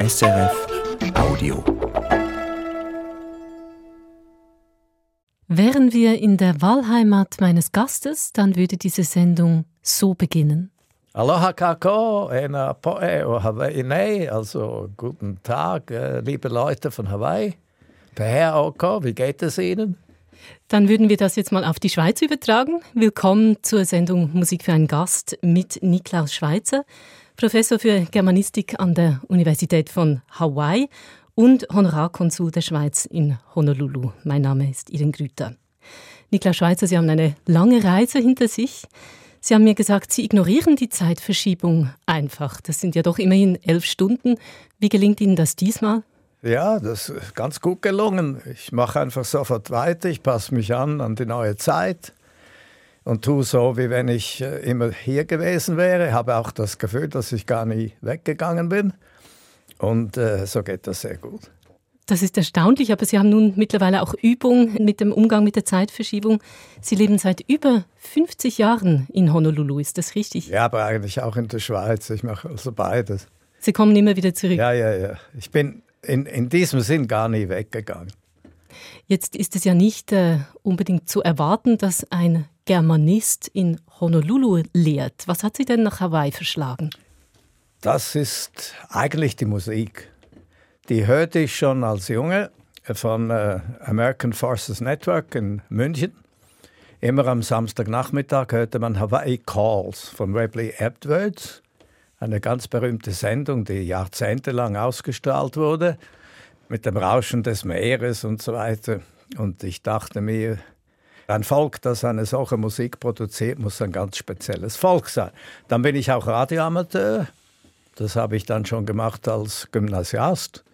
SRF Audio. Wären wir in der Wahlheimat meines Gastes, dann würde diese Sendung so beginnen. Aloha kako, ena poe o Hawaii nei, also guten Tag, äh, liebe Leute von Hawaii. Per Oko, wie geht es Ihnen? Dann würden wir das jetzt mal auf die Schweiz übertragen. Willkommen zur Sendung Musik für einen Gast mit Niklaus Schweizer, Professor für Germanistik an der Universität von Hawaii und Honorarkonsul der Schweiz in Honolulu. Mein Name ist Iren Grüter. Niklaus Schweizer, Sie haben eine lange Reise hinter sich. Sie haben mir gesagt, Sie ignorieren die Zeitverschiebung einfach. Das sind ja doch immerhin elf Stunden. Wie gelingt Ihnen das diesmal? Ja, das ist ganz gut gelungen. Ich mache einfach sofort weiter, ich passe mich an an die neue Zeit und tue so, wie wenn ich äh, immer hier gewesen wäre. Habe auch das Gefühl, dass ich gar nie weggegangen bin. Und äh, so geht das sehr gut. Das ist erstaunlich, aber Sie haben nun mittlerweile auch Übung mit dem Umgang mit der Zeitverschiebung. Sie leben seit über 50 Jahren in Honolulu, ist das richtig? Ja, aber eigentlich auch in der Schweiz. Ich mache also beides. Sie kommen immer wieder zurück. Ja, ja, ja. Ich bin in, in diesem Sinn gar nie weggegangen. Jetzt ist es ja nicht äh, unbedingt zu erwarten, dass ein Germanist in Honolulu lehrt. Was hat Sie denn nach Hawaii verschlagen? Das ist eigentlich die Musik. Die hörte ich schon als Junge von äh, American Forces Network in München. Immer am Samstagnachmittag hörte man Hawaii Calls von Webley Edwards eine ganz berühmte Sendung, die jahrzehntelang ausgestrahlt wurde, mit dem Rauschen des Meeres und so weiter. Und ich dachte mir, ein Volk, das eine solche Musik produziert, muss ein ganz spezielles Volk sein. Dann bin ich auch Radioamateur. Das habe ich dann schon gemacht als Gymnasiast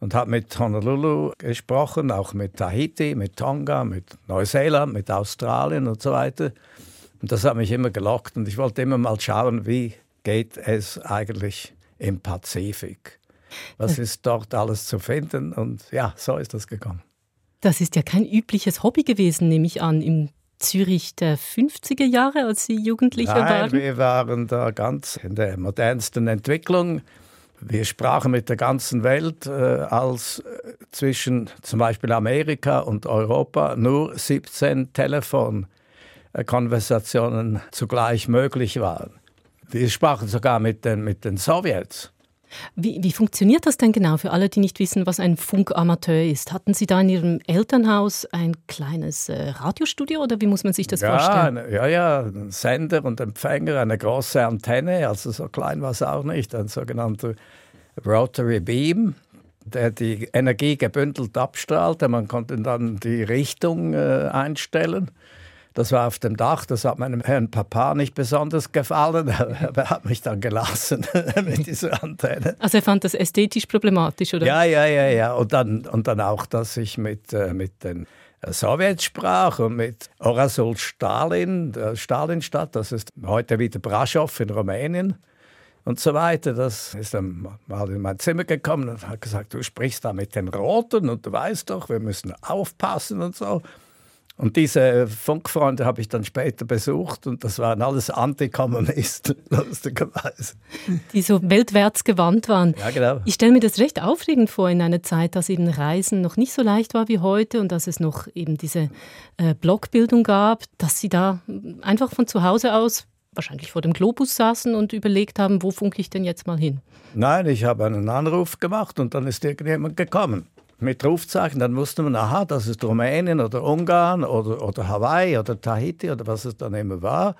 und habe mit Honolulu gesprochen, auch mit Tahiti, mit Tonga, mit Neuseeland, mit Australien und so weiter. Und das hat mich immer gelockt und ich wollte immer mal schauen, wie geht es eigentlich im Pazifik? Was ist dort alles zu finden? Und ja, so ist das gekommen. Das ist ja kein übliches Hobby gewesen, nehme ich an, im Zürich der 50er Jahre, als Sie Jugendlicher Nein, waren? wir waren da ganz in der modernsten Entwicklung. Wir sprachen mit der ganzen Welt, äh, als äh, zwischen zum Beispiel Amerika und Europa nur 17 Telefonkonversationen zugleich möglich waren. Wir sprachen sogar mit den, mit den Sowjets. Wie, wie, funktioniert das denn genau für alle, die nicht wissen, was ein Funkamateur ist? Hatten Sie da in Ihrem Elternhaus ein kleines äh, Radiostudio oder wie muss man sich das ja, vorstellen? Ja, ja, ein Sender und Empfänger, eine große Antenne, also so klein war es auch nicht, ein sogenannter Rotary Beam, der die Energie gebündelt abstrahlte. Man konnte dann die Richtung äh, einstellen. Das war auf dem Dach, das hat meinem Herrn Papa nicht besonders gefallen, aber er hat mich dann gelassen mit dieser Antenne. Also er fand das ästhetisch problematisch, oder? Ja, ja, ja, ja. Und dann, und dann auch, dass ich mit, äh, mit den Sowjets sprach und mit Orasul Stalin, der Stalinstadt, das ist heute wieder Braschow in Rumänien und so weiter. Das ist dann mal in mein Zimmer gekommen und hat gesagt, du sprichst da mit den Roten und du weißt doch, wir müssen aufpassen und so. Und diese Funkfreunde habe ich dann später besucht und das waren alles Antikommunisten, lustigerweise. Die so weltwärts gewandt waren. Ja, genau. Ich stelle mir das recht aufregend vor in einer Zeit, dass eben Reisen noch nicht so leicht war wie heute und dass es noch eben diese äh, Blockbildung gab, dass Sie da einfach von zu Hause aus wahrscheinlich vor dem Globus saßen und überlegt haben, wo funke ich denn jetzt mal hin? Nein, ich habe einen Anruf gemacht und dann ist irgendjemand gekommen mit Rufzeichen, dann wusste man, aha, das ist Rumänien oder Ungarn oder, oder Hawaii oder Tahiti oder was es dann immer war.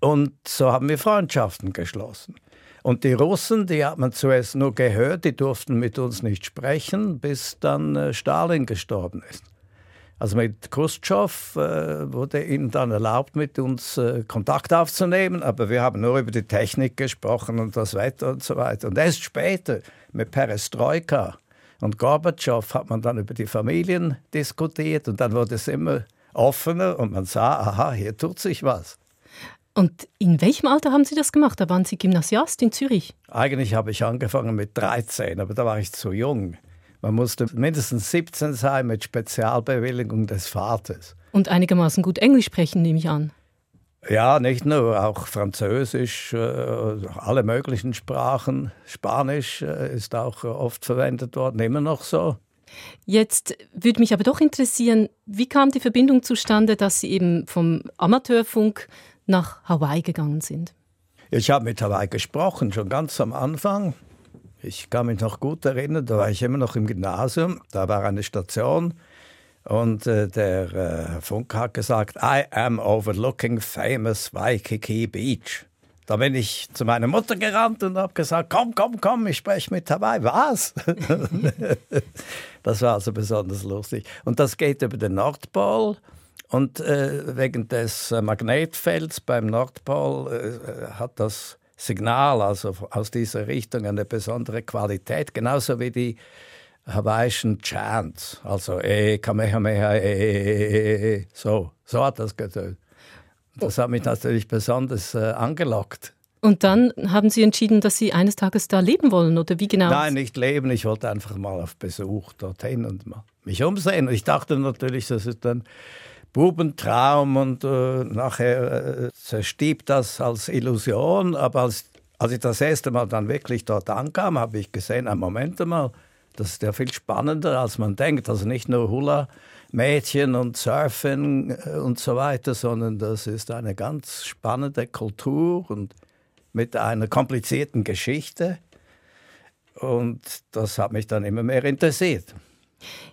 Und so haben wir Freundschaften geschlossen. Und die Russen, die hat man zuerst nur gehört, die durften mit uns nicht sprechen, bis dann äh, Stalin gestorben ist. Also mit Khrushchev äh, wurde ihnen dann erlaubt, mit uns äh, Kontakt aufzunehmen, aber wir haben nur über die Technik gesprochen und das Wetter und so weiter. Und erst später mit Perestroika und Gorbatschow hat man dann über die Familien diskutiert und dann wurde es immer offener und man sah, aha, hier tut sich was. Und in welchem Alter haben Sie das gemacht? Da waren Sie Gymnasiast in Zürich? Eigentlich habe ich angefangen mit 13, aber da war ich zu jung. Man musste mindestens 17 sein mit Spezialbewilligung des Vaters. Und einigermaßen gut Englisch sprechen, nehme ich an. Ja, nicht nur, auch Französisch, äh, alle möglichen Sprachen. Spanisch äh, ist auch oft verwendet worden, immer noch so. Jetzt würde mich aber doch interessieren, wie kam die Verbindung zustande, dass Sie eben vom Amateurfunk nach Hawaii gegangen sind? Ich habe mit Hawaii gesprochen, schon ganz am Anfang. Ich kann mich noch gut erinnern, da war ich immer noch im Gymnasium, da war eine Station und äh, der äh, Funker hat gesagt, I am overlooking famous Waikiki Beach. Da bin ich zu meiner Mutter gerannt und habe gesagt, komm, komm, komm, ich spreche mit Hawaii. Was? das war also besonders lustig. Und das geht über den Nordpol. Und äh, wegen des äh, Magnetfelds beim Nordpol äh, hat das Signal also aus dieser Richtung eine besondere Qualität, genauso wie die hawaiischen Chants, also eh, kamehameha, eh, eh, eh, so, so hat das getönt. Das hat mich natürlich besonders äh, angelockt. Und dann haben Sie entschieden, dass Sie eines Tages da leben wollen, oder wie genau? Nein, nicht leben. Ich wollte einfach mal auf Besuch dorthin und mal mich umsehen. Und ich dachte natürlich, das ist dann Bubentraum und äh, nachher äh, zerstieb das als Illusion. Aber als, als ich das erste Mal dann wirklich dort ankam, habe ich gesehen, ein Moment mal, das ist ja viel spannender, als man denkt. Also nicht nur Hula-Mädchen und Surfen äh, und so weiter, sondern das ist eine ganz spannende Kultur und mit einer komplizierten Geschichte. Und das hat mich dann immer mehr interessiert.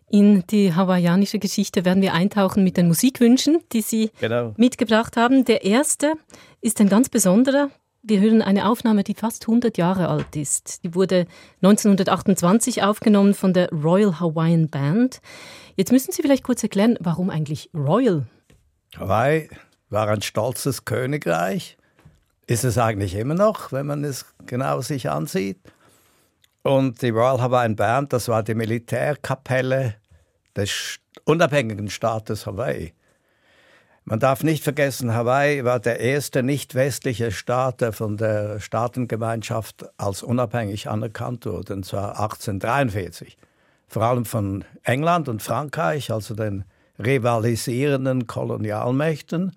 In die hawaiianische Geschichte werden wir eintauchen mit den Musikwünschen, die Sie genau. mitgebracht haben. Der erste ist ein ganz besonderer. Wir hören eine Aufnahme, die fast 100 Jahre alt ist. Die wurde 1928 aufgenommen von der Royal Hawaiian Band. Jetzt müssen Sie vielleicht kurz erklären, warum eigentlich Royal? Hawaii war ein stolzes Königreich. Ist es eigentlich immer noch, wenn man es genau sich ansieht. Und die Royal Hawaiian Band, das war die Militärkapelle des unabhängigen Staates Hawaii. Man darf nicht vergessen, Hawaii war der erste nicht westliche Staat, der von der Staatengemeinschaft als unabhängig anerkannt wurde, und zwar 1843. Vor allem von England und Frankreich, also den rivalisierenden Kolonialmächten.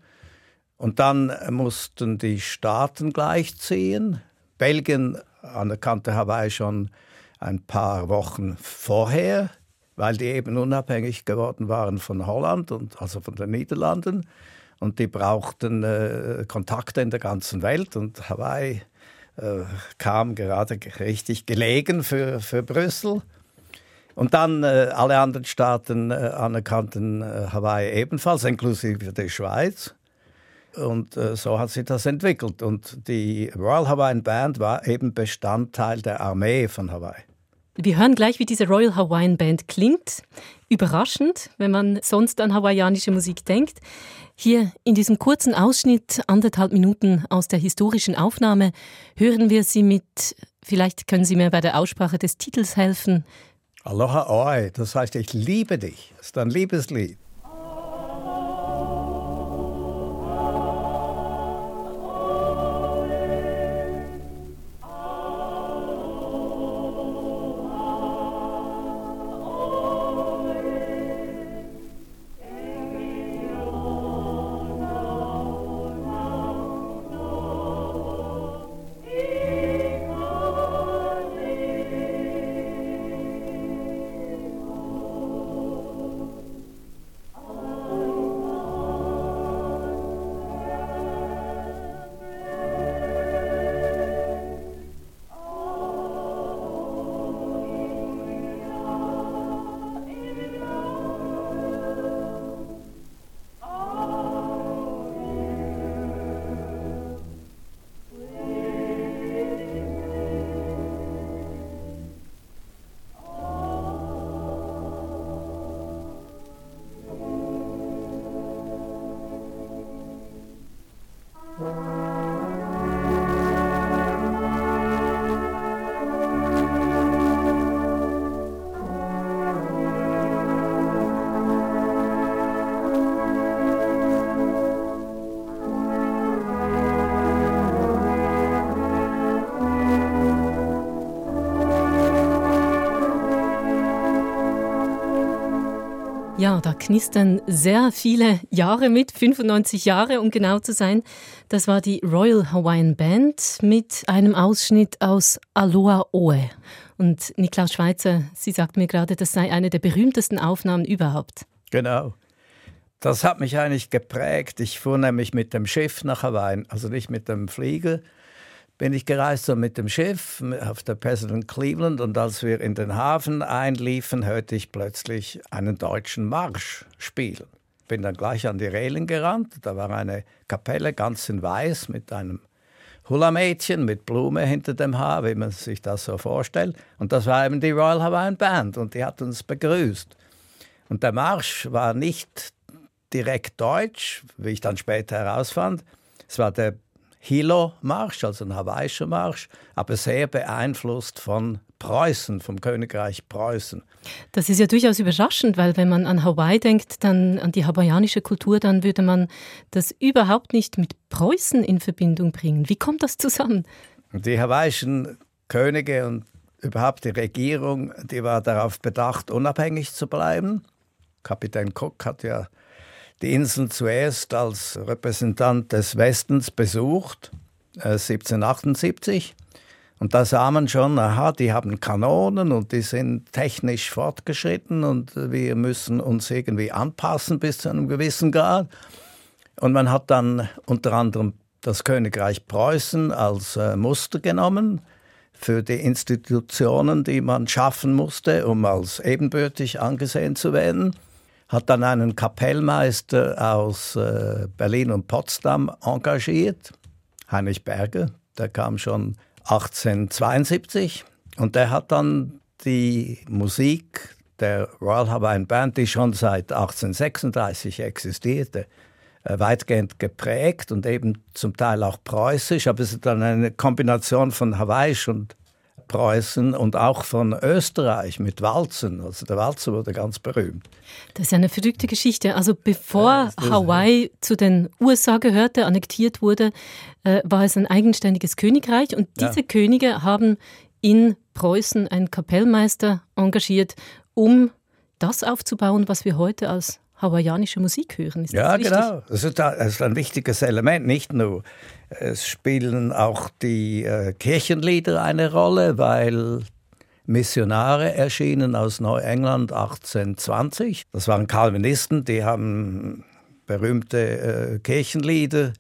Und dann mussten die Staaten gleichziehen. Belgien anerkannte Hawaii schon ein paar Wochen vorher, weil die eben unabhängig geworden waren von Holland und also von den Niederlanden. Und die brauchten äh, Kontakte in der ganzen Welt und Hawaii äh, kam gerade richtig gelegen für, für Brüssel. Und dann äh, alle anderen Staaten äh, anerkannten äh, Hawaii ebenfalls, inklusive der Schweiz. Und äh, so hat sich das entwickelt. Und die Royal Hawaiian Band war eben Bestandteil der Armee von Hawaii. Wir hören gleich, wie diese Royal Hawaiian Band klingt. Überraschend, wenn man sonst an hawaiianische Musik denkt. Hier in diesem kurzen Ausschnitt, anderthalb Minuten aus der historischen Aufnahme, hören wir sie mit, vielleicht können Sie mir bei der Aussprache des Titels helfen. Aloha Oi, das heißt, ich liebe dich. Das ist ein Liebeslied. Ja, da knistern sehr viele Jahre mit, 95 Jahre um genau zu sein. Das war die Royal Hawaiian Band mit einem Ausschnitt aus Aloha Oe. Und Niklaus Schweizer, Sie sagten mir gerade, das sei eine der berühmtesten Aufnahmen überhaupt. Genau. Das hat mich eigentlich geprägt. Ich fuhr nämlich mit dem Schiff nach Hawaii, also nicht mit dem Flieger, bin ich gereist so mit dem Schiff auf der President Cleveland und als wir in den Hafen einliefen, hörte ich plötzlich einen deutschen Marsch spielen. Bin dann gleich an die Reling gerannt, da war eine Kapelle ganz in weiß mit einem Hula-Mädchen mit Blume hinter dem Haar, wie man sich das so vorstellt. Und das war eben die Royal Hawaiian Band und die hat uns begrüßt. Und der Marsch war nicht direkt deutsch, wie ich dann später herausfand. Es war der Hilo-Marsch, also ein hawaiischer Marsch, aber sehr beeinflusst von Preußen, vom Königreich Preußen. Das ist ja durchaus überraschend, weil wenn man an Hawaii denkt, dann an die hawaiianische Kultur, dann würde man das überhaupt nicht mit Preußen in Verbindung bringen. Wie kommt das zusammen? Die hawaiischen Könige und überhaupt die Regierung, die war darauf bedacht, unabhängig zu bleiben. Kapitän Cook hat ja die Inseln zuerst als Repräsentant des Westens besucht, äh, 1778. Und da sah man schon, aha, die haben Kanonen und die sind technisch fortgeschritten und wir müssen uns irgendwie anpassen bis zu einem gewissen Grad. Und man hat dann unter anderem das Königreich Preußen als äh, Muster genommen für die Institutionen, die man schaffen musste, um als ebenbürtig angesehen zu werden hat dann einen Kapellmeister aus äh, Berlin und Potsdam engagiert, Heinrich Berger, der kam schon 1872 und der hat dann die Musik der Royal Hawaiian Band, die schon seit 1836 existierte, äh, weitgehend geprägt und eben zum Teil auch preußisch, aber es ist dann eine Kombination von hawaiisch und Preußen und auch von Österreich mit Walzen. Also der Walzer wurde ganz berühmt. Das ist eine verrückte Geschichte. Also bevor ja, Hawaii zu den USA gehörte, annektiert wurde, äh, war es ein eigenständiges Königreich und diese ja. Könige haben in Preußen einen Kapellmeister engagiert, um das aufzubauen, was wir heute als hawaiianische Musik hören. Ist ja, genau. Ist, das ist ein wichtiges Element, nicht nur es spielen auch die äh, Kirchenlieder eine Rolle, weil Missionare erschienen aus Neuengland 1820. Das waren Calvinisten, die haben berühmte äh, Kirchenlieder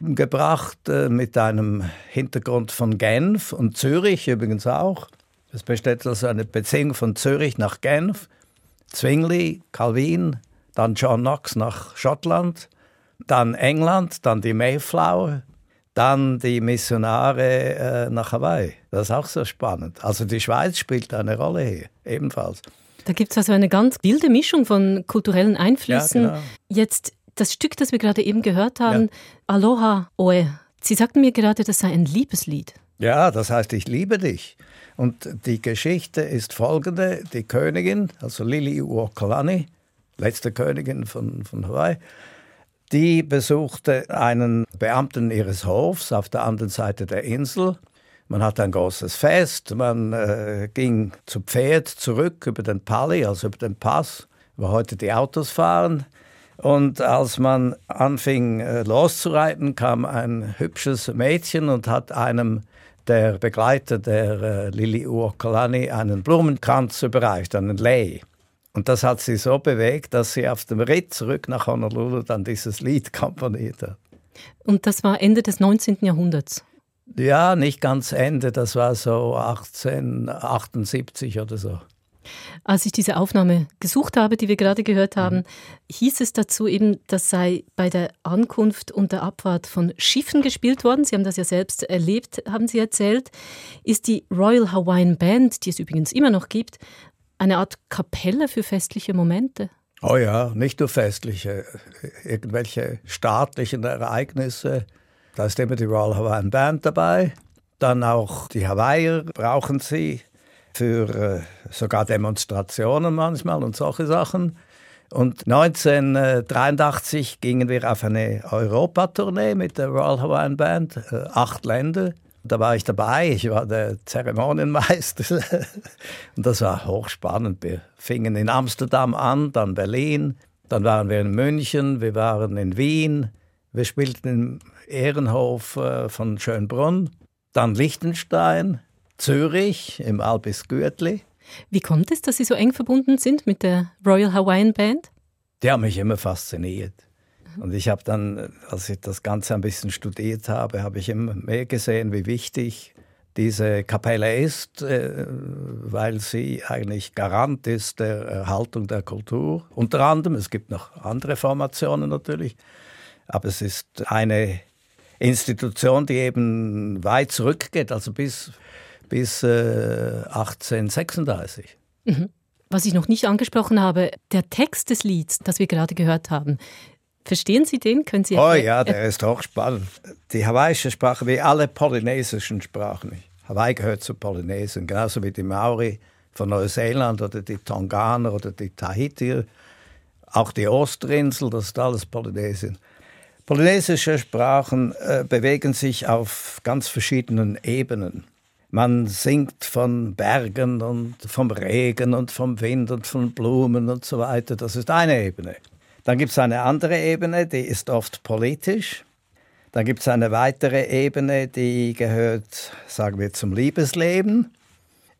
gebracht äh, mit einem Hintergrund von Genf und Zürich übrigens auch. Es besteht also eine Beziehung von Zürich nach Genf, Zwingli, Calvin, dann John Knox nach Schottland, dann England, dann die Mayflower, dann die Missionare äh, nach Hawaii. Das ist auch so spannend. Also die Schweiz spielt eine Rolle hier, ebenfalls. Da gibt es also eine ganz wilde Mischung von kulturellen Einflüssen. Ja, genau. Jetzt das Stück, das wir gerade eben gehört haben, ja. Aloha Oe. Sie sagten mir gerade, das sei ein Liebeslied. Ja, das heißt, ich liebe dich. Und die Geschichte ist folgende: Die Königin, also Lili Uokalani, letzte Königin von, von Hawaii, die besuchte einen Beamten ihres Hofs auf der anderen Seite der Insel. Man hatte ein großes Fest, man äh, ging zu Pferd zurück über den Pali, also über den Pass, wo heute die Autos fahren. Und als man anfing äh, loszureiten, kam ein hübsches Mädchen und hat einem der Begleiter der äh, Lili Uokalani einen Blumenkranz überreicht, einen Lei. Und das hat sie so bewegt, dass sie auf dem Ritt zurück nach Honolulu dann dieses Lied komponiert hat. Und das war Ende des 19. Jahrhunderts? Ja, nicht ganz Ende, das war so 1878 oder so. Als ich diese Aufnahme gesucht habe, die wir gerade gehört haben, mhm. hieß es dazu eben, das sei bei der Ankunft und der Abfahrt von Schiffen gespielt worden. Sie haben das ja selbst erlebt, haben Sie erzählt. Ist die Royal Hawaiian Band, die es übrigens immer noch gibt, eine Art Kapelle für festliche Momente. Oh ja, nicht nur festliche, irgendwelche staatlichen Ereignisse. Da ist immer die Royal Hawaiian Band dabei. Dann auch die Hawaiier brauchen sie für äh, sogar Demonstrationen manchmal und solche Sachen. Und 1983 gingen wir auf eine Europatournee mit der Royal Hawaiian Band, äh, acht Länder. Da war ich dabei, ich war der Zeremonienmeister und das war hochspannend. Wir fingen in Amsterdam an, dann Berlin, dann waren wir in München, wir waren in Wien, wir spielten im Ehrenhof äh, von Schönbrunn, dann Liechtenstein, Zürich im Albis Gürtli. Wie kommt es, dass Sie so eng verbunden sind mit der Royal Hawaiian Band? Die haben mich immer fasziniert. Und ich habe dann, als ich das Ganze ein bisschen studiert habe, habe ich immer mehr gesehen, wie wichtig diese Kapelle ist, äh, weil sie eigentlich Garant ist der Erhaltung der Kultur. Unter anderem, es gibt noch andere Formationen natürlich, aber es ist eine Institution, die eben weit zurückgeht, also bis, bis äh, 1836. Mhm. Was ich noch nicht angesprochen habe, der Text des Lieds, das wir gerade gehört haben, Verstehen Sie den? Können Sie oh ja, der ist hochspannend. Die hawaiische Sprache, wie alle polynesischen Sprachen. Hawaii gehört zu Polynesien, genauso wie die Maori von Neuseeland oder die Tonganer oder die Tahitier. Auch die Ostrinsel, das ist alles Polynesien. Polynesische Sprachen äh, bewegen sich auf ganz verschiedenen Ebenen. Man singt von Bergen und vom Regen und vom Wind und von Blumen und so weiter. Das ist eine Ebene. Dann gibt es eine andere Ebene, die ist oft politisch. Dann gibt es eine weitere Ebene, die gehört, sagen wir, zum Liebesleben.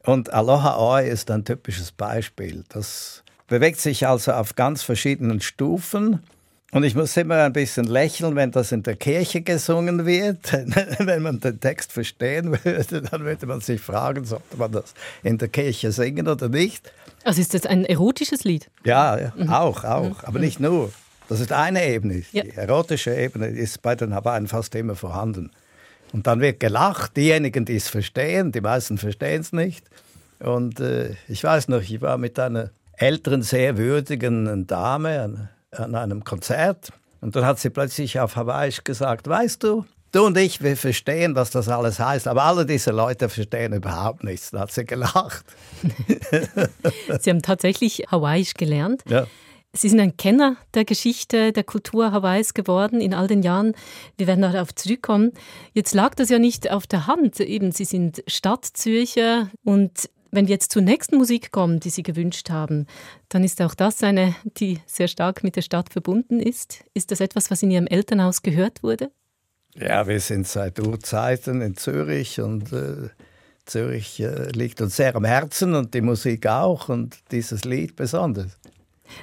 Und Aloha Oi ist ein typisches Beispiel. Das bewegt sich also auf ganz verschiedenen Stufen. Und ich muss immer ein bisschen lächeln, wenn das in der Kirche gesungen wird. wenn man den Text verstehen würde, dann würde man sich fragen, sollte man das in der Kirche singen oder nicht. Also ist das ein erotisches Lied? Ja, mhm. auch, auch. Mhm. Aber nicht nur. Das ist eine Ebene. Ja. Die erotische Ebene ist bei den Hawaiian fast immer vorhanden. Und dann wird gelacht. Diejenigen, die es verstehen, die meisten verstehen es nicht. Und äh, ich weiß noch, ich war mit einer älteren, sehr würdigen Dame an, an einem Konzert. Und dann hat sie plötzlich auf Hawaiisch gesagt, weißt du, Du und ich, wir verstehen, was das alles heißt, aber alle diese Leute verstehen überhaupt nichts. Da hat sie gelacht. sie haben tatsächlich Hawaiisch gelernt. Ja. Sie sind ein Kenner der Geschichte, der Kultur Hawaiis geworden in all den Jahren. Wir werden darauf zurückkommen. Jetzt lag das ja nicht auf der Hand. Eben, Sie sind Stadtzürcher und wenn wir jetzt zur nächsten Musik kommen, die Sie gewünscht haben, dann ist auch das eine, die sehr stark mit der Stadt verbunden ist. Ist das etwas, was in Ihrem Elternhaus gehört wurde? Ja, wir sind seit Urzeiten in Zürich und äh, Zürich äh, liegt uns sehr am Herzen und die Musik auch und dieses Lied besonders.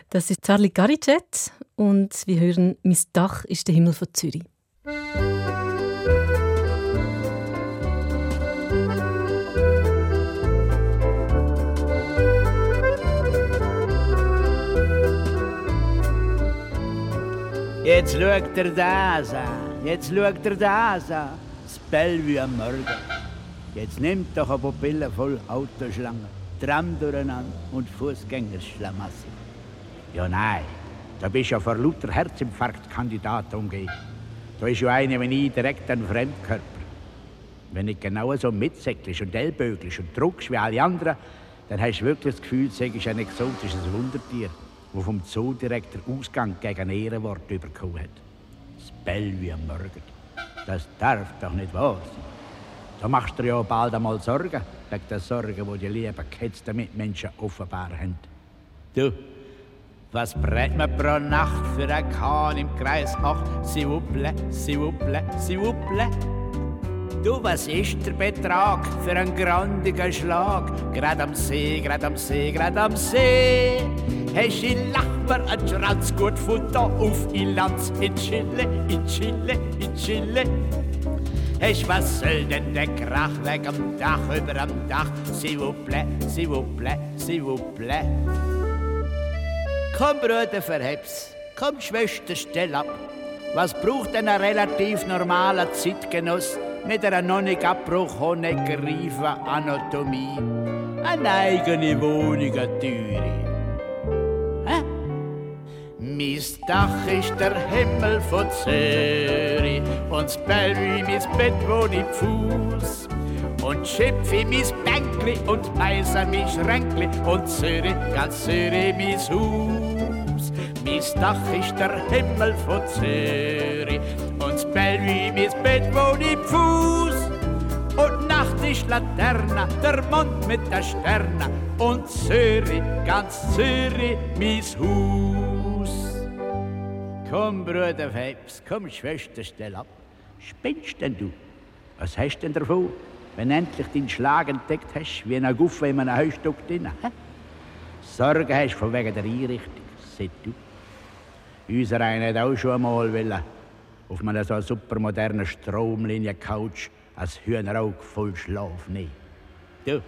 Das ist Charlie Garicet und wir hören «Mis Dach ist der Himmel von Zürich». Jetzt schaut er das an. Jetzt schaut er das an, das Bellevue am Morgen. Jetzt nimmt doch eine Pupille voll Autoschlangen, Tram durcheinander und Fußgängerschlamasse. Ja, nein, da bist du ja vor lauter Herzinfarktkandidat umgeben. Da ist ja eine wie ich direkt ein Fremdkörper. Wenn du genau so mitsäcklisch und ellböglisch und druckst wie alle anderen, dann hast du wirklich das Gefühl, du ein exotisches Wundertier, das vom Zoodirektor Ausgang gegen Ehrenwort bekommen hat. Bellevue am Morgen. Das darf doch nicht wahr sein. Da machst du dir ja bald einmal Sorgen, wegen der Sorgen, die die lieben gehetzten Mitmenschen offenbar haben. Du, was brät man pro Nacht für ein Kahn im Kreis 8? Sie wupple, sie wupple, sie wupple. Du, was ist der Betrag für einen grandigen Schlag? Grad am See, grad am See, grad am See. Hast in Lachber ein Schranz gut Futter auf Ilanz in Chile, in Chile, in Chile. Hast was soll denn der Krach weg am Dach, über am Dach? S'il vous plaît, s'il vous plaît, s'il vous plaît. Komm, Bruder, verheb's. Komm, Schwester, stell ab. Was braucht denn ein relativ normaler Zeitgenoss? Mit einer noch nicht abgebrochenen Anatomie. Eine eigene Wohnung, eine Türe. Mein Dach ist der Himmel von Zürich und das Bellevue mein Bett, wo ich Fuß. Und Schipfi mein Bänkli und Meiser mein Schränkli und Zürich, ganz Zürich mein Haus. Mein Dach ist der Himmel von Zürich das Bellevue mein Bett, wo ich Fuß. und Nacht ist Laterne, der Mond mit der Sterne und Zürich, ganz Zürich, mies Haus. Komm, Bruder Phelps, komm, Schwester, stell ab. Spinnst denn du? Was hast denn davon, wenn endlich deinen Schlag entdeckt hast, wie ein Guffe in einem Heustück drin? Hä? Sorge hast von wegen der Einrichtung, seit du. Unser einer hat auch schon einmal wollen, auf einer so supermodernen Stromlinie-Couch als Hühnerauge voll Schlaf nehmen. Du,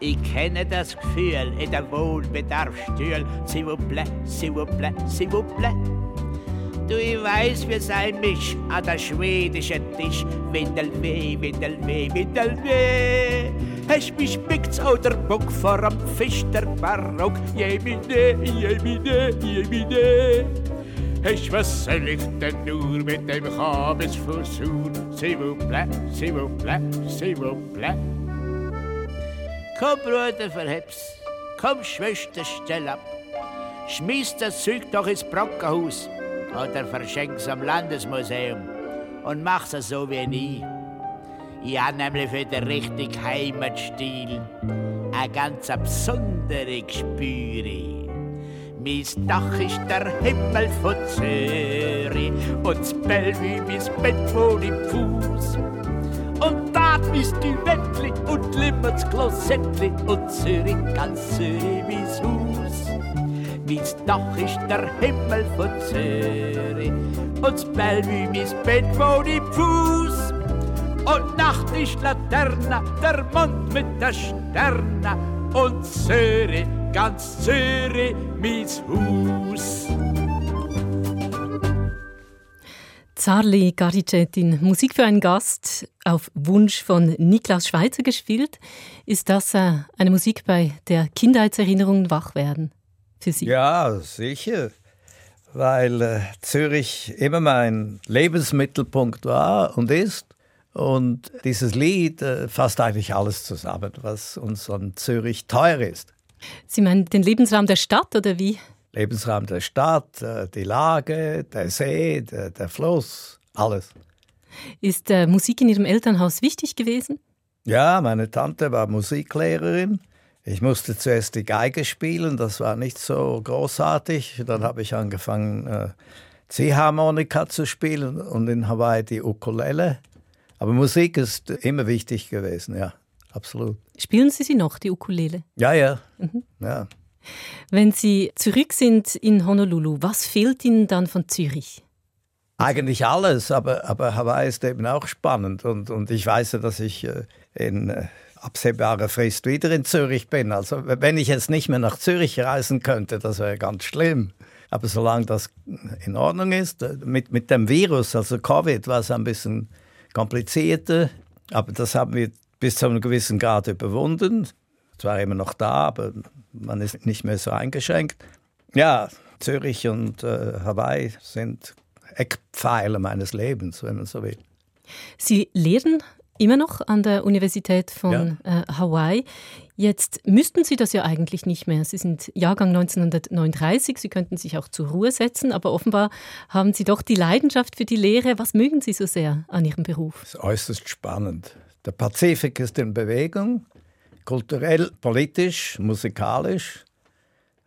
ich kenne das Gefühl in der Wohlbedarfsstühl. S'il vous plaît, s'il vous plaît, s'il vous plaît. Du, ich weiß, wie sein mich an der schwedischen Tisch. Windelweh, Windelweh, Windelweh. Hast mich spickt's oder Bock vor am Fisch der Barock. Jemine, jemine, jemine. Hast was soll ich denn nur mit dem Kabels versuchen? S'il vous plaît, s'il vous plaît, s'il vous plaît. Komm, Bruder, verheb's. Komm, Schwester, stell ab. Schmiss das Zeug doch ins Brockenhaus oder verschenk's am Landesmuseum und mach's so wie nie. Ich hab nämlich für den richtigen Heimatstil eine ganz besondere Gespüre. Mein Dach ist der Himmel von Zürich und das Bellevue mein Bett wohnt im Fuß. Und da die Wettli und Limmerts Klosettli und Zürich, ganz Zürich mein Haus. Mein Dach ist der Himmel von Zürich und das Bellevue mein Bett wohnt im Fuß. Und Nacht ist Laterne, der Mond mit der Sterne und Zürich, ganz Zürich, mein Haus. Zarli Garicetin, Musik für einen Gast, auf Wunsch von Niklas Schweizer gespielt. Ist das äh, eine Musik, bei der Kindheitserinnerungen wach werden für Sie? Ja, sicher. Weil äh, Zürich immer mein Lebensmittelpunkt war und ist. Und dieses Lied äh, fasst eigentlich alles zusammen, was uns an Zürich teuer ist. Sie meinen den Lebensraum der Stadt oder wie? Lebensraum der Stadt, äh, die Lage, der See, der, der Fluss, alles. Ist äh, Musik in Ihrem Elternhaus wichtig gewesen? Ja, meine Tante war Musiklehrerin. Ich musste zuerst die Geige spielen, das war nicht so großartig. Dann habe ich angefangen, äh, Ziehharmonika zu spielen und in Hawaii die Ukulele. Aber Musik ist immer wichtig gewesen, ja, absolut. Spielen Sie sie noch, die Ukulele? Ja, ja. ja. Wenn Sie zurück sind in Honolulu, was fehlt Ihnen dann von Zürich? Eigentlich alles, aber, aber Hawaii ist eben auch spannend. Und, und ich weiß ja, dass ich äh, in äh, absehbarer Frist wieder in Zürich bin. Also wenn ich jetzt nicht mehr nach Zürich reisen könnte, das wäre ganz schlimm. Aber solange das in Ordnung ist, äh, mit, mit dem Virus, also Covid, war es ein bisschen komplizierter. Aber das haben wir bis zu einem gewissen Grad überwunden. Zwar immer noch da, aber man ist nicht mehr so eingeschränkt. Ja, Zürich und äh, Hawaii sind Eckpfeiler meines Lebens, wenn man so will. Sie lehren immer noch an der Universität von ja. äh, Hawaii. Jetzt müssten Sie das ja eigentlich nicht mehr. Sie sind Jahrgang 1939, Sie könnten sich auch zur Ruhe setzen, aber offenbar haben Sie doch die Leidenschaft für die Lehre. Was mögen Sie so sehr an Ihrem Beruf? Das ist äußerst spannend. Der Pazifik ist in Bewegung, kulturell, politisch, musikalisch.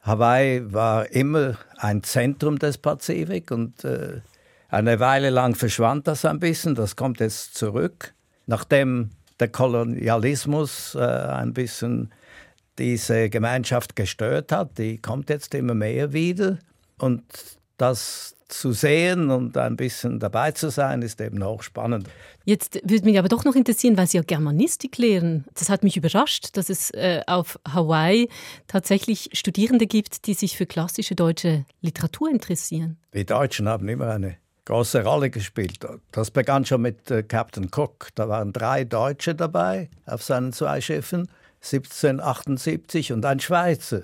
Hawaii war immer ein Zentrum des Pazifik und äh, eine Weile lang verschwand das ein bisschen. Das kommt jetzt zurück, nachdem der Kolonialismus äh, ein bisschen diese Gemeinschaft gestört hat. Die kommt jetzt immer mehr wieder und das zu sehen und ein bisschen dabei zu sein, ist eben auch spannend. Jetzt würde mich aber doch noch interessieren, weil Sie ja Germanistik lehren. Das hat mich überrascht, dass es äh, auf Hawaii tatsächlich Studierende gibt, die sich für klassische deutsche Literatur interessieren. Die Deutschen haben immer eine große Rolle gespielt. Das begann schon mit äh, Captain Cook. Da waren drei Deutsche dabei auf seinen zwei Schiffen, 1778 und ein Schweizer,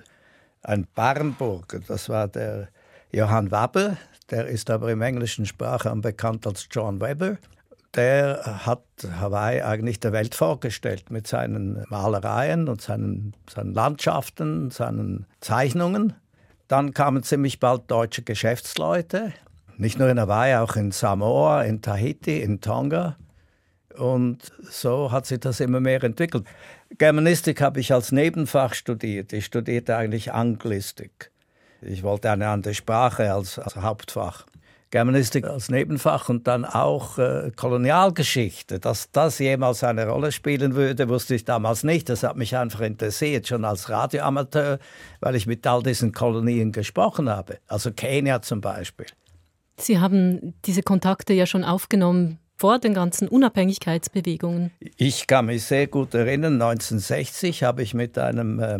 ein Barnburger. Das war der Johann Wabber, der ist aber im englischen Sprachraum bekannt als John Webber. Der hat Hawaii eigentlich der Welt vorgestellt mit seinen Malereien und seinen, seinen Landschaften, seinen Zeichnungen. Dann kamen ziemlich bald deutsche Geschäftsleute, nicht nur in Hawaii, auch in Samoa, in Tahiti, in Tonga. Und so hat sich das immer mehr entwickelt. Germanistik habe ich als Nebenfach studiert. Ich studierte eigentlich Anglistik. Ich wollte eine andere Sprache als, als Hauptfach. Germanistik als Nebenfach und dann auch äh, Kolonialgeschichte. Dass das jemals eine Rolle spielen würde, wusste ich damals nicht. Das hat mich einfach interessiert, schon als Radioamateur, weil ich mit all diesen Kolonien gesprochen habe. Also Kenia zum Beispiel. Sie haben diese Kontakte ja schon aufgenommen vor den ganzen Unabhängigkeitsbewegungen. Ich kann mich sehr gut erinnern, 1960 habe ich mit einem äh,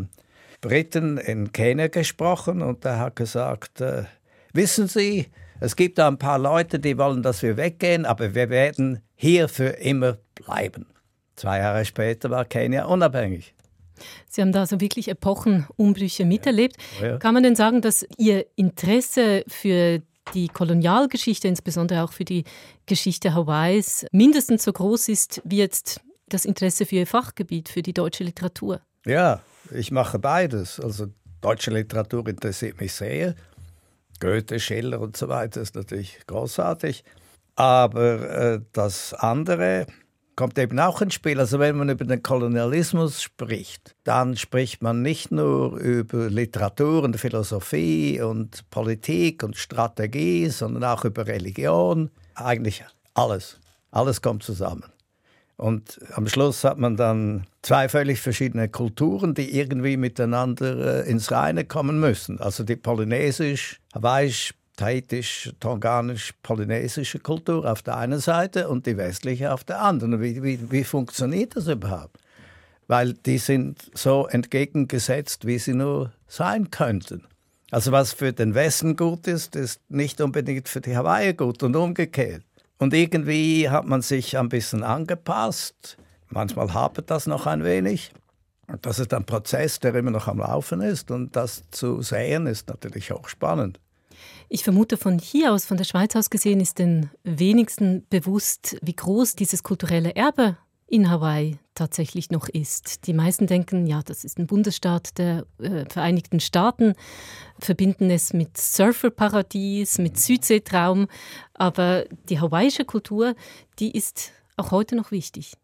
Briten in Kenia gesprochen und der hat gesagt, äh, wissen Sie, es gibt da ein paar Leute, die wollen, dass wir weggehen, aber wir werden hier für immer bleiben. Zwei Jahre später war Kenia unabhängig. Sie haben da also wirklich Epochenumbrüche miterlebt. Ja. Ja. Kann man denn sagen, dass Ihr Interesse für die Kolonialgeschichte, insbesondere auch für die Geschichte Hawaiis, mindestens so groß ist wie jetzt das Interesse für Ihr Fachgebiet, für die deutsche Literatur. Ja, ich mache beides. Also deutsche Literatur interessiert mich sehr. Goethe, Schiller und so weiter ist natürlich großartig. Aber äh, das andere, kommt eben auch ins Spiel. Also wenn man über den Kolonialismus spricht, dann spricht man nicht nur über Literatur und Philosophie und Politik und Strategie, sondern auch über Religion. Eigentlich alles. Alles kommt zusammen. Und am Schluss hat man dann zwei völlig verschiedene Kulturen, die irgendwie miteinander äh, ins Reine kommen müssen. Also die polynesisch, hawaiisch, thaitisch-tonganisch-polynesische Kultur auf der einen Seite und die westliche auf der anderen. Wie, wie, wie funktioniert das überhaupt? Weil die sind so entgegengesetzt, wie sie nur sein könnten. Also was für den Westen gut ist, ist nicht unbedingt für die Hawaii gut und umgekehrt. Und irgendwie hat man sich ein bisschen angepasst. Manchmal hapert das noch ein wenig. Das ist ein Prozess, der immer noch am Laufen ist. Und das zu sehen, ist natürlich auch spannend. Ich vermute, von hier aus, von der Schweiz aus gesehen, ist den wenigsten bewusst, wie groß dieses kulturelle Erbe in Hawaii tatsächlich noch ist. Die meisten denken, ja, das ist ein Bundesstaat der äh, Vereinigten Staaten, verbinden es mit Surferparadies, mit Südseetraum, aber die hawaiische Kultur, die ist auch heute noch wichtig.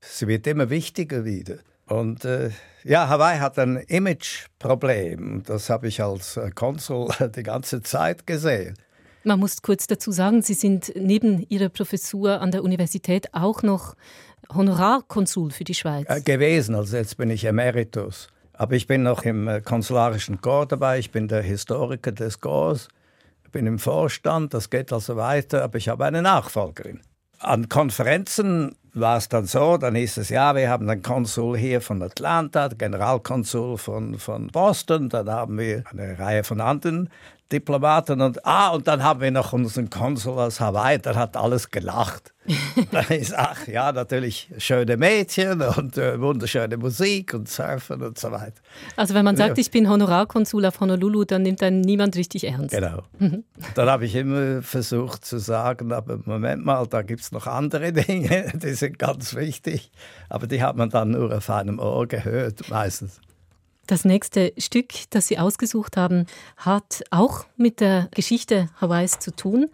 Sie wird immer wichtiger wieder. Und äh, ja, Hawaii hat ein Imageproblem. Das habe ich als äh, Konsul die ganze Zeit gesehen. Man muss kurz dazu sagen, Sie sind neben Ihrer Professur an der Universität auch noch Honorarkonsul für die Schweiz. Äh, gewesen, also jetzt bin ich Emeritus. Aber ich bin noch im äh, konsularischen Korps dabei, ich bin der Historiker des Korps, bin im Vorstand, das geht also weiter, aber ich habe eine Nachfolgerin. An Konferenzen war es dann so, dann hieß es, ja, wir haben einen Konsul hier von Atlanta, Generalkonsul von, von Boston, dann haben wir eine Reihe von anderen Diplomaten und, ah, und dann haben wir noch unseren Konsul aus Hawaii, der hat alles gelacht. dann ist, ach ja, natürlich schöne Mädchen und äh, wunderschöne Musik und Surfen und so weiter. Also wenn man sagt, ja. ich bin Honorarkonsul auf Honolulu, dann nimmt einen niemand richtig ernst. Genau. Mhm. dann habe ich immer versucht zu sagen, aber Moment mal, da gibt es noch andere Dinge, die sind ganz wichtig. Aber die hat man dann nur auf einem Ohr gehört, meistens. Das nächste Stück, das Sie ausgesucht haben, hat auch mit der Geschichte Hawaiis zu tun.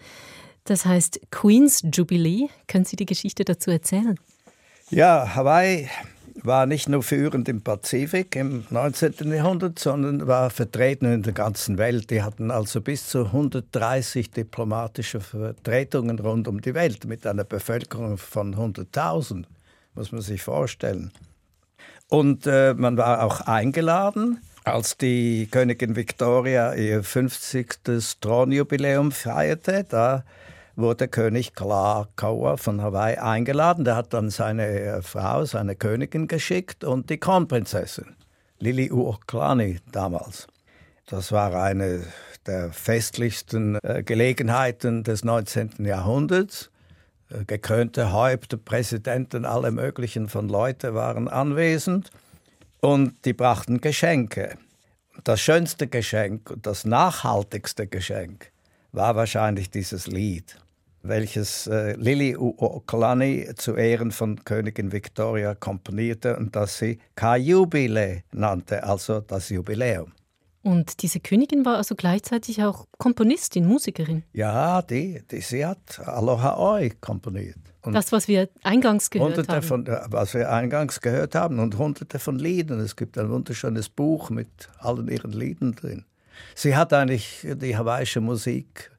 Das heißt Queen's Jubilee. Können Sie die Geschichte dazu erzählen? Ja, Hawaii war nicht nur führend im Pazifik im 19. Jahrhundert, sondern war vertreten in der ganzen Welt. Die hatten also bis zu 130 diplomatische Vertretungen rund um die Welt mit einer Bevölkerung von 100.000, muss man sich vorstellen. Und äh, man war auch eingeladen, als die Königin Victoria ihr 50. Thronjubiläum feierte. Da wurde König Kalakaua von Hawaii eingeladen. Der hat dann seine äh, Frau, seine Königin geschickt und die Kronprinzessin, Lili Uoklani damals. Das war eine der festlichsten äh, Gelegenheiten des 19. Jahrhunderts. Äh, gekrönte Häupter, Präsidenten, alle möglichen von Leuten waren anwesend und die brachten Geschenke. Das schönste Geschenk und das nachhaltigste Geschenk war wahrscheinlich dieses Lied, welches äh, Lili Uoklani zu Ehren von Königin Victoria komponierte und das sie Kajubile nannte, also das Jubiläum. Und diese Königin war also gleichzeitig auch Komponistin, Musikerin. Ja, die, die sie hat Aloha Oi komponiert. Und das, was wir eingangs gehört hunderte haben. Von, was wir eingangs gehört haben und hunderte von Liedern. Es gibt ein wunderschönes Buch mit allen ihren Liedern drin. Sie hat eigentlich die hawaiische Musik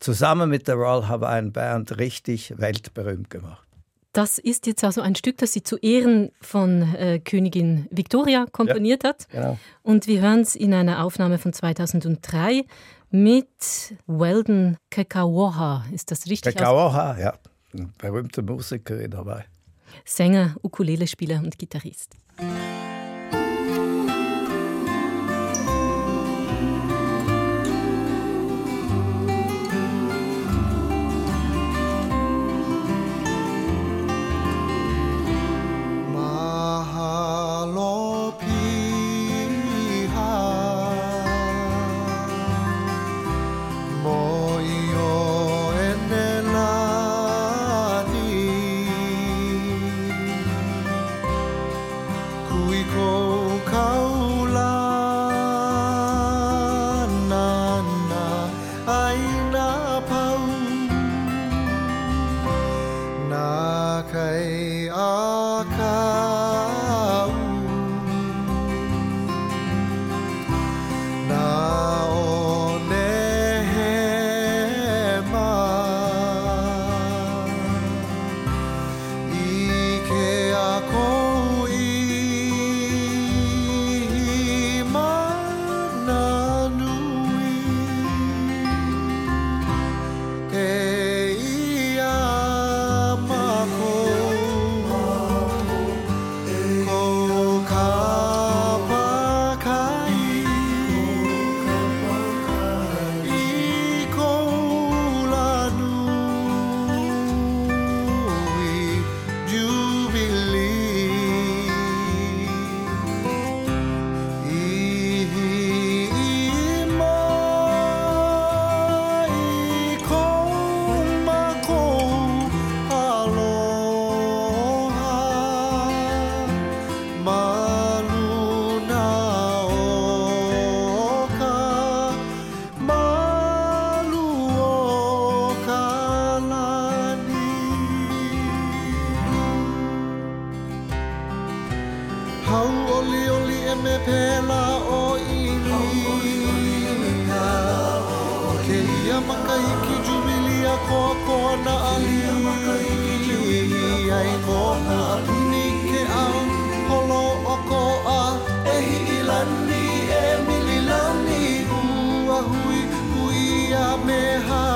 zusammen mit der Royal Hawaiian Band richtig weltberühmt gemacht. Das ist jetzt also ein Stück, das sie zu Ehren von äh, Königin Victoria komponiert ja, hat. Genau. Und wir hören es in einer Aufnahme von 2003 mit Weldon Kekawoha. Ist das richtig? Kekawoha, ja. Ein berühmter Musiker in Hawaii. Sänger, Ukulelespieler und Gitarrist. Hau oli oli e me pēla o ini O ke ia maka iki jumili a ko na ali. O ke iki jumili a na ali Ni ke au holo o ko a. E hi ilani e mililani Ua hui hui a me hau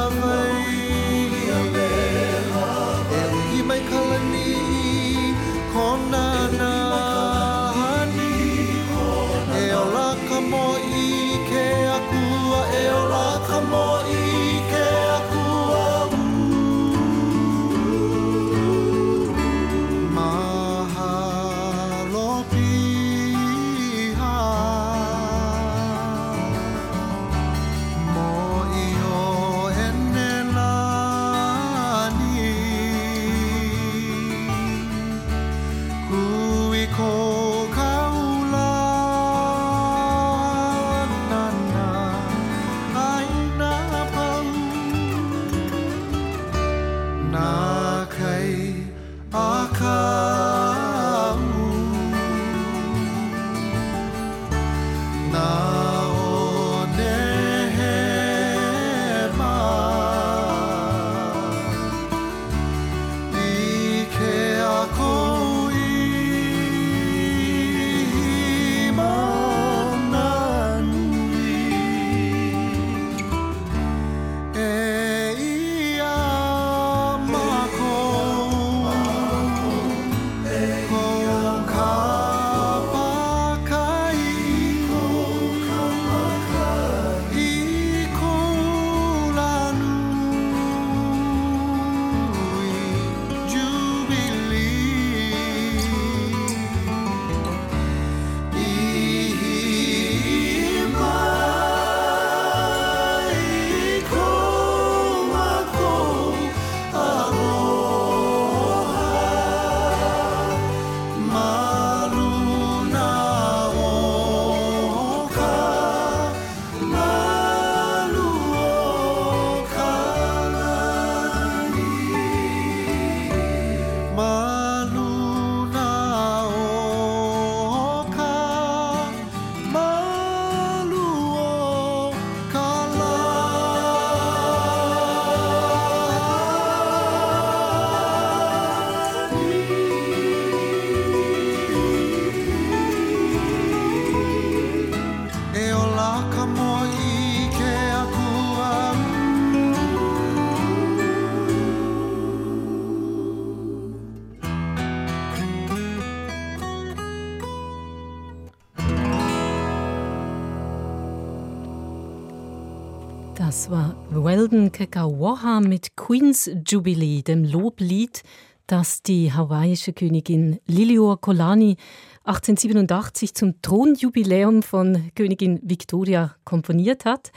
Weldon Kekawaha mit Queen's Jubilee, dem Loblied, das die hawaiische Königin Liliuokalani 1887 zum Thronjubiläum von Königin Victoria komponiert hat.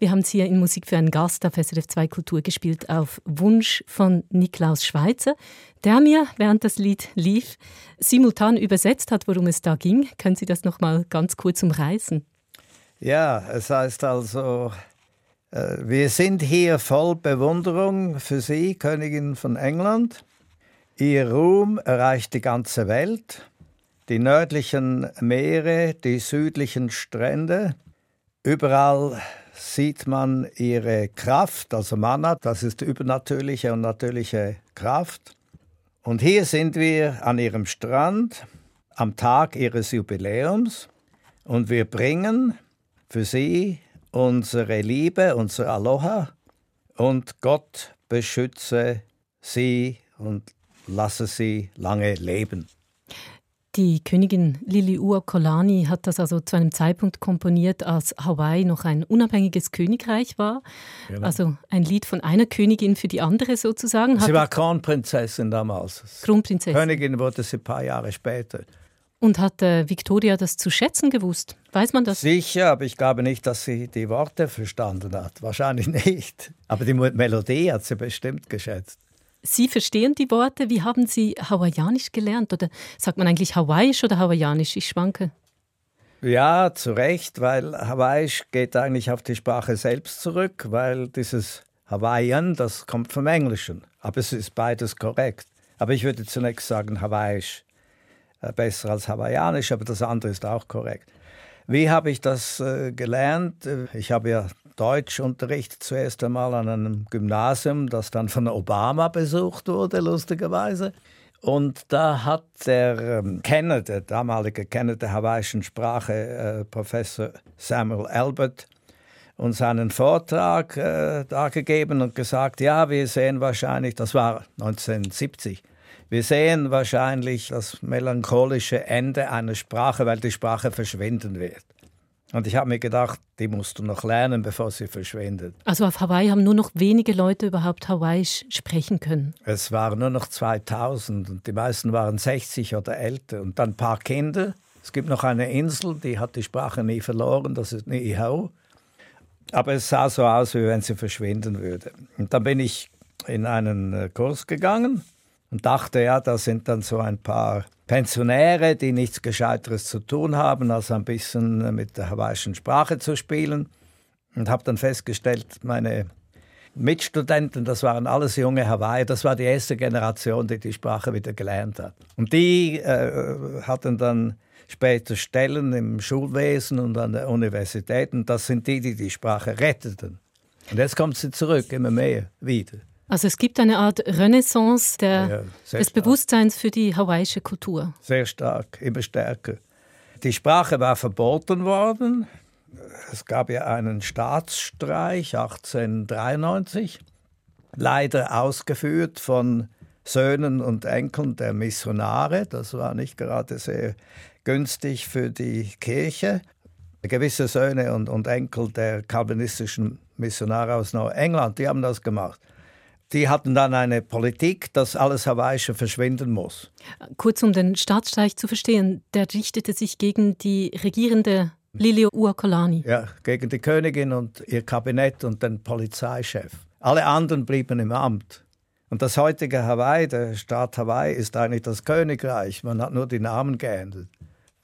Wir haben es hier in Musik für einen Gast auf SRF 2 Kultur gespielt auf Wunsch von Niklaus Schweizer, der mir, während das Lied lief, simultan übersetzt hat, worum es da ging. Können Sie das noch mal ganz kurz umreißen? Ja, es heißt also wir sind hier voll Bewunderung für Sie, Königin von England. Ihr Ruhm erreicht die ganze Welt, die nördlichen Meere, die südlichen Strände. Überall sieht man ihre Kraft, also Mana, das ist übernatürliche und natürliche Kraft. Und hier sind wir an ihrem Strand am Tag ihres Jubiläums und wir bringen für sie unsere Liebe, unser Aloha und Gott beschütze sie und lasse sie lange leben. Die Königin Liliuokalani hat das also zu einem Zeitpunkt komponiert, als Hawaii noch ein unabhängiges Königreich war. Genau. Also ein Lied von einer Königin für die andere sozusagen. Sie war Kronprinzessin damals. Kronprinzessin. Königin wurde sie ein paar Jahre später. Und hat äh, Victoria das zu schätzen gewusst? Weiß man das? Sicher, aber ich glaube nicht, dass sie die Worte verstanden hat. Wahrscheinlich nicht. Aber die Melodie hat sie bestimmt geschätzt. Sie verstehen die Worte. Wie haben Sie Hawaiianisch gelernt? Oder sagt man eigentlich Hawaiisch oder Hawaiianisch? Ich schwanke. Ja, zu Recht, weil Hawaiisch geht eigentlich auf die Sprache selbst zurück, weil dieses Hawaiian, das kommt vom Englischen. Aber es ist beides korrekt. Aber ich würde zunächst sagen Hawaiisch. Äh, besser als Hawaiianisch, aber das andere ist auch korrekt. Wie habe ich das äh, gelernt? Äh, ich habe ja Deutschunterricht zuerst einmal an einem Gymnasium, das dann von Obama besucht wurde, lustigerweise. Und da hat der ähm, Kenner, der damalige Kenner der hawaiischen Sprache, Professor Samuel Albert, uns einen Vortrag dargegeben und gesagt, ja, wir sehen wahrscheinlich, das war 1970, wir sehen wahrscheinlich das melancholische Ende einer Sprache, weil die Sprache verschwinden wird. Und ich habe mir gedacht, die musst du noch lernen, bevor sie verschwindet. Also auf Hawaii haben nur noch wenige Leute überhaupt Hawaiisch sprechen können. Es waren nur noch 2000 und die meisten waren 60 oder älter und dann ein paar Kinder. Es gibt noch eine Insel, die hat die Sprache nie verloren, das ist Niihau. Aber es sah so aus, wie wenn sie verschwinden würde. Und dann bin ich in einen äh, Kurs gegangen und dachte, ja, da sind dann so ein paar Pensionäre, die nichts Gescheiteres zu tun haben, als ein bisschen mit der hawaiischen Sprache zu spielen. Und habe dann festgestellt, meine Mitstudenten, das waren alles junge Hawaii, das war die erste Generation, die die Sprache wieder gelernt hat. Und die äh, hatten dann später Stellen im Schulwesen und an der Universität und das sind die, die die Sprache retteten. Und jetzt kommt sie zurück, immer mehr wieder. Also es gibt eine Art Renaissance der, ja, des stark. Bewusstseins für die hawaiische Kultur. Sehr stark, immer stärker. Die Sprache war verboten worden. Es gab ja einen Staatsstreich 1893, leider ausgeführt von Söhnen und Enkeln der Missionare. Das war nicht gerade sehr günstig für die Kirche. Gewisse Söhne und, und Enkel der kalvinistischen Missionare aus Neuengland, die haben das gemacht. Die hatten dann eine Politik, dass alles Hawaiische verschwinden muss. Kurz um den Staatsstreich zu verstehen, der richtete sich gegen die regierende Lilio Uakolani. Ja, gegen die Königin und ihr Kabinett und den Polizeichef. Alle anderen blieben im Amt. Und das heutige Hawaii, der Staat Hawaii, ist eigentlich das Königreich. Man hat nur die Namen geändert.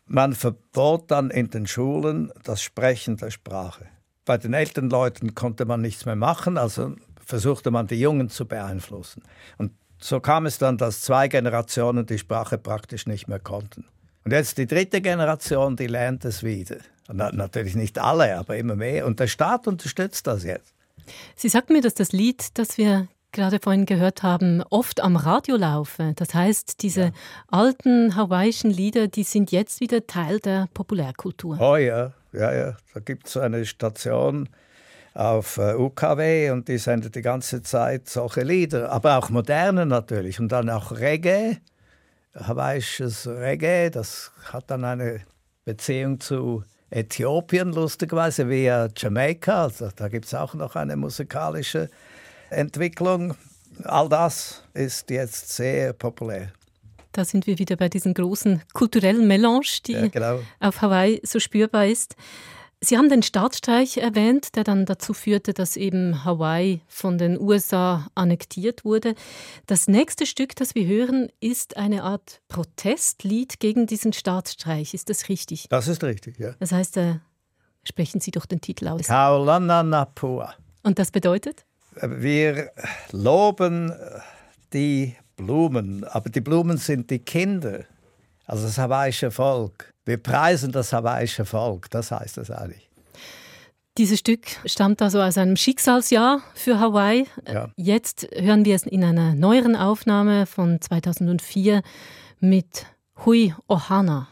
Man verbot dann in den Schulen das Sprechen der Sprache. Bei den älteren Leuten konnte man nichts mehr machen, also versuchte man die Jungen zu beeinflussen. Und so kam es dann, dass zwei Generationen die Sprache praktisch nicht mehr konnten. Und jetzt die dritte Generation, die lernt es wieder. Und natürlich nicht alle, aber immer mehr. Und der Staat unterstützt das jetzt. Sie sagten mir, dass das Lied, das wir gerade vorhin gehört haben, oft am Radio laufe. Das heißt, diese ja. alten hawaiischen Lieder, die sind jetzt wieder Teil der Populärkultur. Oh ja, ja, ja. Da gibt es eine Station, auf äh, UKW und die sendet die ganze Zeit solche Lieder, aber auch moderne natürlich und dann auch Reggae, hawaiisches Reggae, das hat dann eine Beziehung zu Äthiopien lustigerweise via Jamaika. Also da gibt es auch noch eine musikalische Entwicklung. All das ist jetzt sehr populär. Da sind wir wieder bei diesem großen kulturellen Melange, die ja, genau. auf Hawaii so spürbar ist. Sie haben den Staatsstreich erwähnt, der dann dazu führte, dass eben Hawaii von den USA annektiert wurde. Das nächste Stück, das wir hören, ist eine Art Protestlied gegen diesen Staatsstreich. Ist das richtig? Das ist richtig, ja. Das heißt, äh, sprechen Sie doch den Titel aus. Kaolananapua. Und das bedeutet? Wir loben die Blumen, aber die Blumen sind die Kinder, also das hawaiische Volk. Wir preisen das hawaiische Volk, das heißt das eigentlich. Dieses Stück stammt also aus einem Schicksalsjahr für Hawaii. Ja. Jetzt hören wir es in einer neueren Aufnahme von 2004 mit Hui Ohana.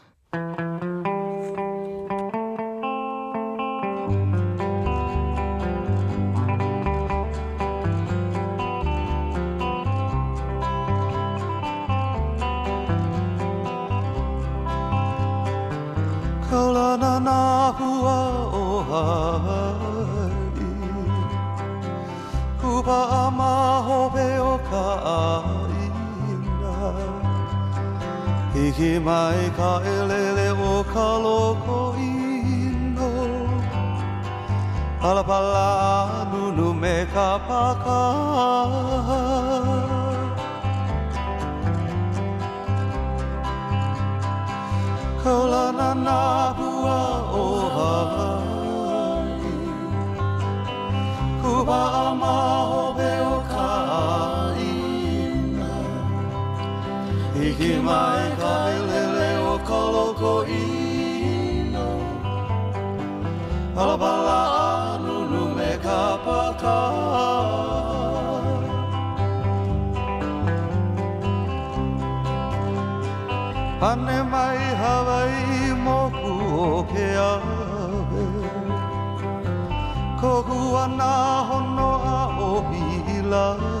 Hiki mai ka elele o ka loko ino Palapala nunu me ka paka. Kola na hua o Hawaii. Kuba a maho ki mai kai lele o ka loko ino. Halabala anunu me ka paka. Hane mai Hawaii moku o ke awe. Kogu ana hono a ohi lawe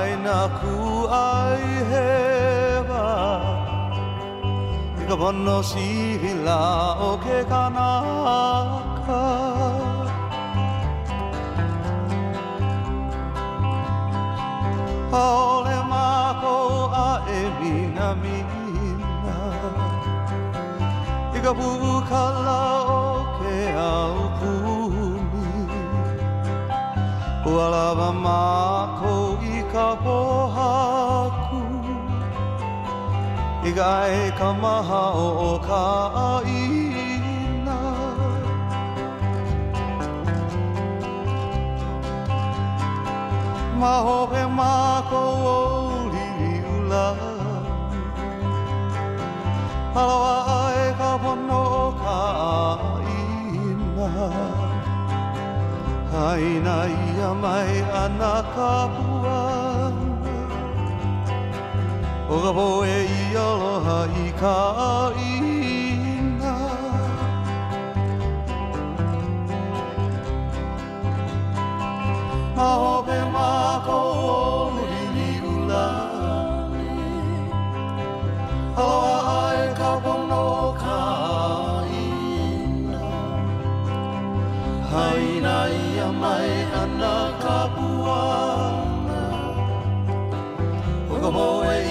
ka pono sihila o ke kanaka. Ole mako a e mina mina. I ka pukala o ke au puni Ua lava mako i ka pohaku i ga e ka maha o ka aina Ma hope ma ko o lili ula. Halawa e ka pono o ka aina Haina ia mai ana ka puana O ka poe i aloha i ka ina Ma hope ma ko uri ni ulani. Aloha ai ka pono ka ina Haina ia mai ana ka puana. O ka poe i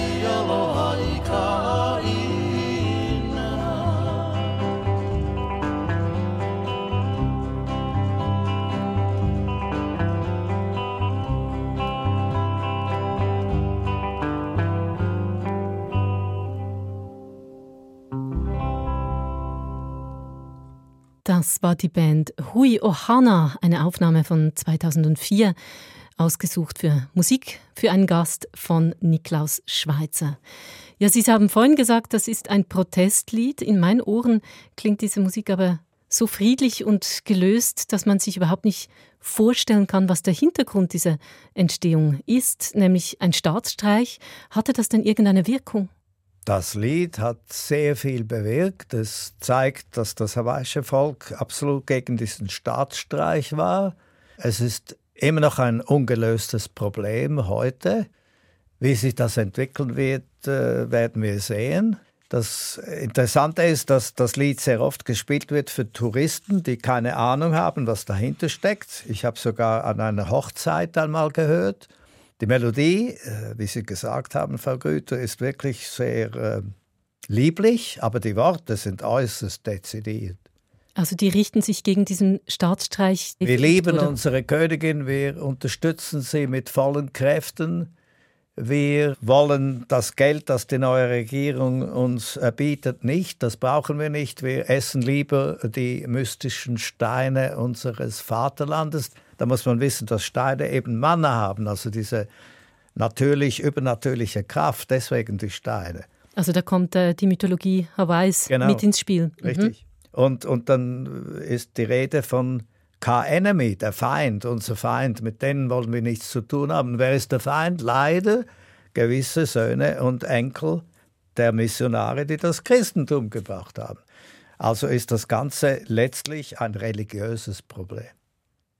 Das war die Band Hui Ohana, eine Aufnahme von 2004 ausgesucht für Musik für einen Gast von Niklaus Schweizer. Ja, Sie haben vorhin gesagt, das ist ein Protestlied. In meinen Ohren klingt diese Musik aber so friedlich und gelöst, dass man sich überhaupt nicht vorstellen kann, was der Hintergrund dieser Entstehung ist, nämlich ein Staatsstreich. Hatte das denn irgendeine Wirkung? Das Lied hat sehr viel bewirkt. Es zeigt, dass das hawaiische Volk absolut gegen diesen Staatsstreich war. Es ist immer noch ein ungelöstes Problem heute. Wie sich das entwickeln wird, äh, werden wir sehen. Das Interessante ist, dass das Lied sehr oft gespielt wird für Touristen, die keine Ahnung haben, was dahinter steckt. Ich habe sogar an einer Hochzeit einmal gehört. Die Melodie, äh, wie Sie gesagt haben, Frau Grüter, ist wirklich sehr äh, lieblich, aber die Worte sind äußerst dezidiert. Also die richten sich gegen diesen Staatsstreich. Wir lieben oder? unsere Königin, wir unterstützen sie mit vollen Kräften. Wir wollen das Geld, das die neue Regierung uns erbietet, nicht. Das brauchen wir nicht. Wir essen lieber die mystischen Steine unseres Vaterlandes. Da muss man wissen, dass Steine eben Manna haben, also diese natürlich übernatürliche Kraft, deswegen die Steine. Also da kommt äh, die Mythologie Hawaiis genau. mit ins Spiel. Mhm. Richtig. Und, und dann ist die Rede von K-Enemy, der Feind, unser Feind, mit denen wollen wir nichts zu tun haben. Wer ist der Feind? Leider gewisse Söhne und Enkel der Missionare, die das Christentum gebracht haben. Also ist das Ganze letztlich ein religiöses Problem.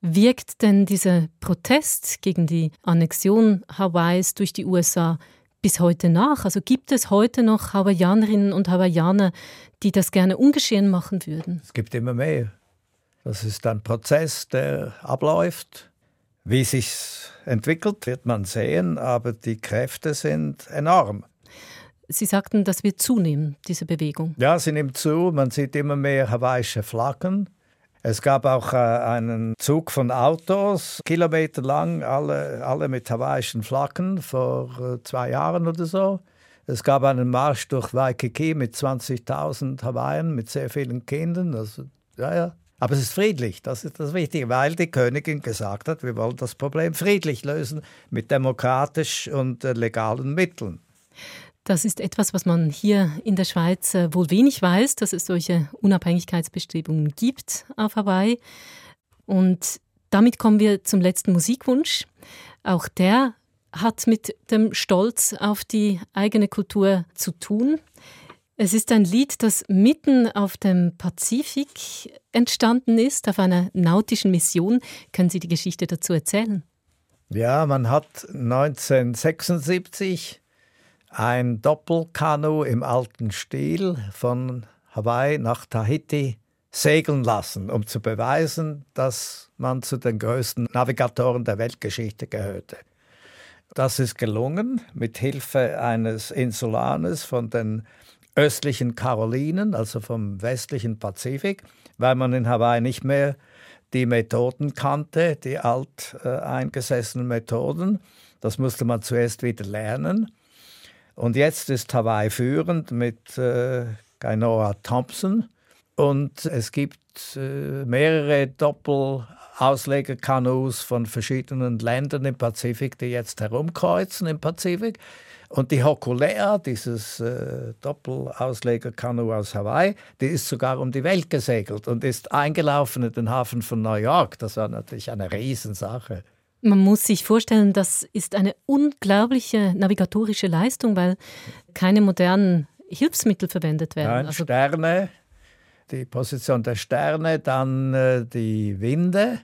Wirkt denn dieser Protest gegen die Annexion Hawaiis durch die USA bis heute nach? Also gibt es heute noch Hawaiianerinnen und Hawaiianer, die das gerne ungeschehen machen würden? Es gibt immer mehr. Das ist ein Prozess, der abläuft. Wie sich entwickelt, wird man sehen, aber die Kräfte sind enorm. Sie sagten, das wird zunehmen, diese Bewegung. Ja, sie nimmt zu. Man sieht immer mehr hawaiische Flaggen. Es gab auch äh, einen Zug von Autos, kilometerlang, alle, alle mit hawaiischen Flaggen, vor äh, zwei Jahren oder so. Es gab einen Marsch durch Waikiki mit 20.000 Hawaiiern, mit sehr vielen Kindern. Also, ja, ja. Aber es ist friedlich, das ist das Wichtige, weil die Königin gesagt hat, wir wollen das Problem friedlich lösen mit demokratisch und äh, legalen Mitteln. Das ist etwas, was man hier in der Schweiz äh, wohl wenig weiß, dass es solche Unabhängigkeitsbestrebungen gibt auf Hawaii. Und damit kommen wir zum letzten Musikwunsch. Auch der hat mit dem Stolz auf die eigene Kultur zu tun. Es ist ein Lied, das mitten auf dem Pazifik entstanden ist, auf einer nautischen Mission. Können Sie die Geschichte dazu erzählen? Ja, man hat 1976 ein Doppelkanu im alten Stil von Hawaii nach Tahiti segeln lassen, um zu beweisen, dass man zu den größten Navigatoren der Weltgeschichte gehörte. Das ist gelungen mit Hilfe eines Insulanes von den östlichen Karolinen, also vom westlichen Pazifik, weil man in Hawaii nicht mehr die Methoden kannte, die alt äh, eingesessenen Methoden. Das musste man zuerst wieder lernen. Und jetzt ist Hawaii führend mit äh, Gainoa Thompson. Und es gibt äh, mehrere Doppelauslegerkanus von verschiedenen Ländern im Pazifik, die jetzt herumkreuzen im Pazifik. Und die Hokulea, dieses äh, Doppelauslegerkanu aus Hawaii, die ist sogar um die Welt gesegelt und ist eingelaufen in den Hafen von New York. Das war natürlich eine Riesensache. Man muss sich vorstellen, das ist eine unglaubliche navigatorische Leistung, weil keine modernen Hilfsmittel verwendet werden. Nein, also Sterne, die Position der Sterne, dann äh, die Winde,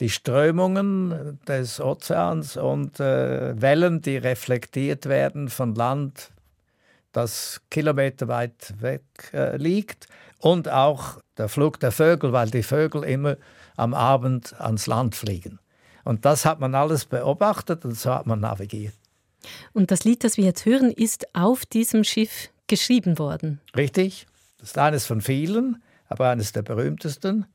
die Strömungen des Ozeans und äh, Wellen, die reflektiert werden von Land, das kilometerweit weg äh, liegt. Und auch der Flug der Vögel, weil die Vögel immer am Abend ans Land fliegen. Und das hat man alles beobachtet und so hat man navigiert. Und das Lied, das wir jetzt hören, ist auf diesem Schiff geschrieben worden. Richtig. Das ist eines von vielen, aber eines der berühmtesten.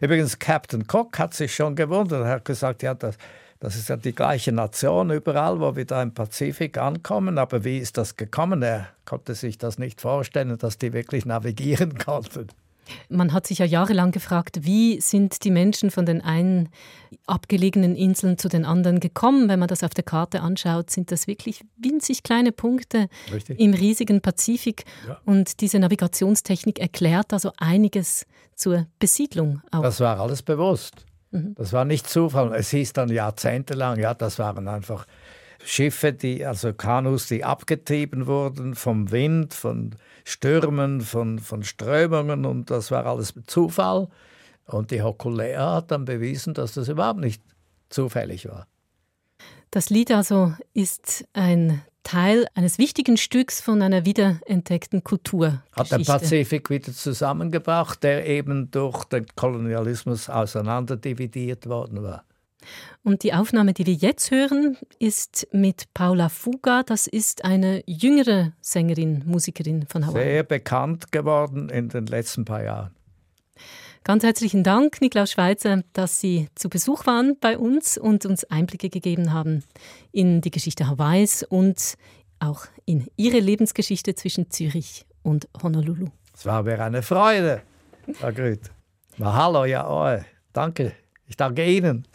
Übrigens, Captain Cook hat sich schon gewundert. Er hat gesagt, ja, das, das ist ja die gleiche Nation überall, wo wir da im Pazifik ankommen. Aber wie ist das gekommen? Er konnte sich das nicht vorstellen, dass die wirklich navigieren konnten. Man hat sich ja jahrelang gefragt, wie sind die Menschen von den einen abgelegenen Inseln zu den anderen gekommen. Wenn man das auf der Karte anschaut, sind das wirklich winzig kleine Punkte Richtig. im riesigen Pazifik. Ja. Und diese Navigationstechnik erklärt also einiges zur Besiedlung. Auch. Das war alles bewusst. Mhm. Das war nicht Zufall. Es hieß dann jahrzehntelang, ja, das waren einfach Schiffe, die, also Kanus, die abgetrieben wurden vom Wind, von Stürmen, von, von Strömungen und das war alles Zufall. Und die Hokulea hat dann bewiesen, dass das überhaupt nicht zufällig war. Das Lied also ist ein Teil eines wichtigen Stücks von einer wiederentdeckten Kultur. Hat den Pazifik wieder zusammengebracht, der eben durch den Kolonialismus auseinanderdividiert worden war. Und die Aufnahme, die wir jetzt hören, ist mit Paula Fuga. Das ist eine jüngere Sängerin, Musikerin von Hawaii. Sehr bekannt geworden in den letzten paar Jahren. Ganz herzlichen Dank, Niklaus Schweizer, dass Sie zu Besuch waren bei uns und uns Einblicke gegeben haben in die Geschichte Hawaiis und auch in Ihre Lebensgeschichte zwischen Zürich und Honolulu. Es war mir eine Freude, Herr Grüth. Mahalo, ja, oh, danke. Ich danke Ihnen.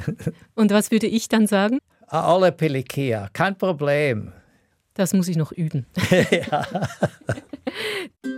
Und was würde ich dann sagen? Alle Pelikia, kein Problem. Das muss ich noch üben. ja.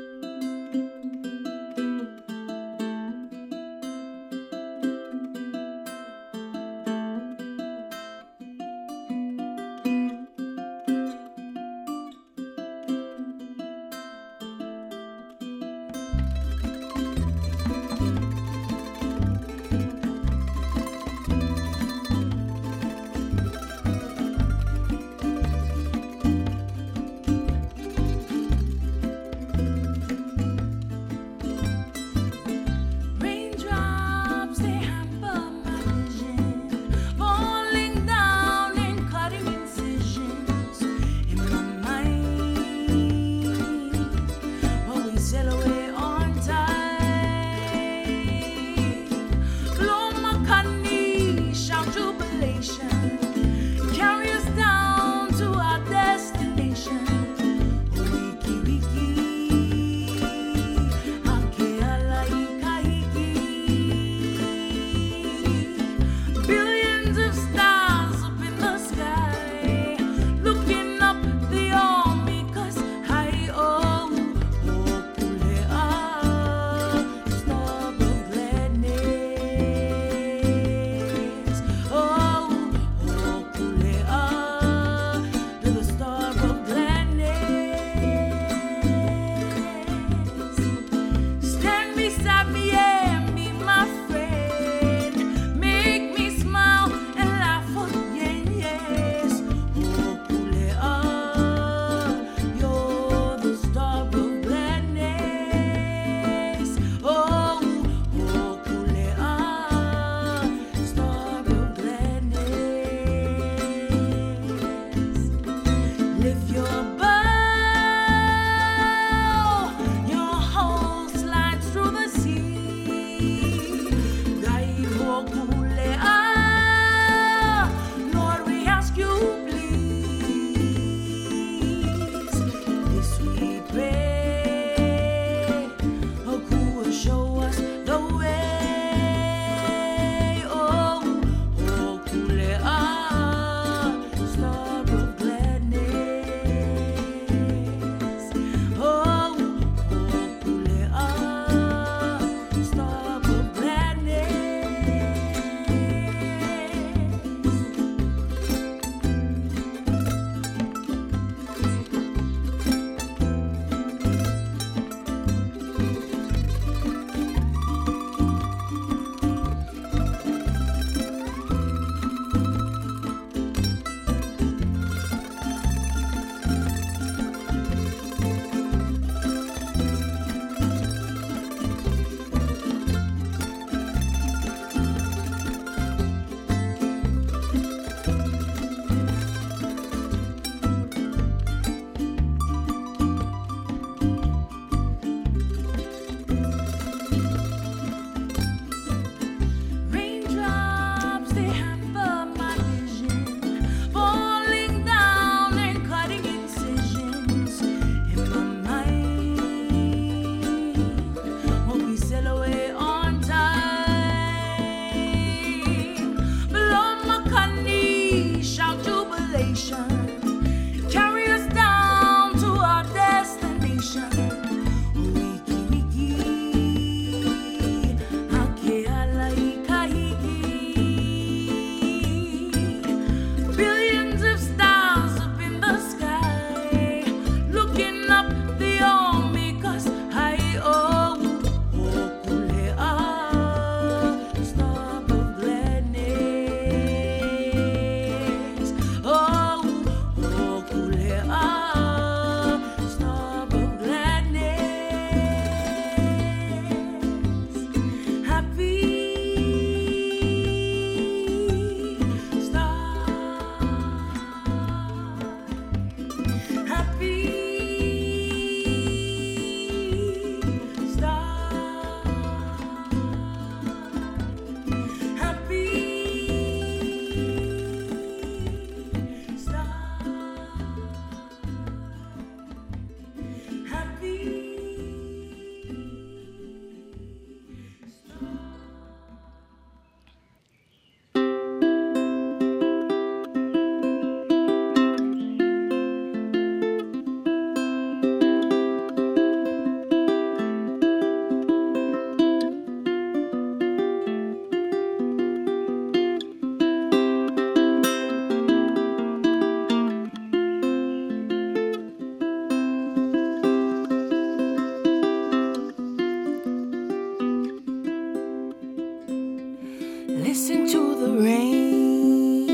Listen to the rain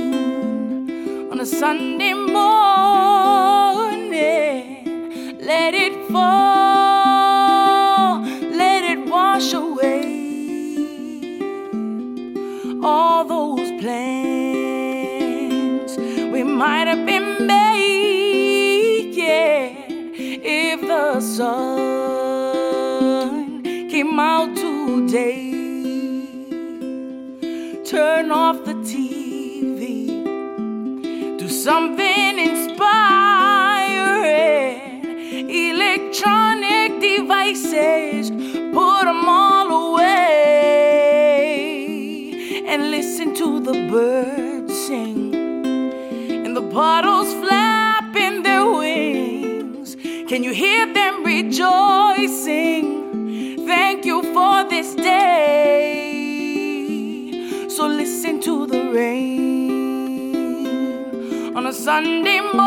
on a Sunday morning. Let it fall, let it wash away all those plans we might have been making if the sun came out today. Devices, put them all away and listen to the birds sing and the puddles flapping their wings. Can you hear them rejoicing? Thank you for this day. So listen to the rain on a Sunday morning.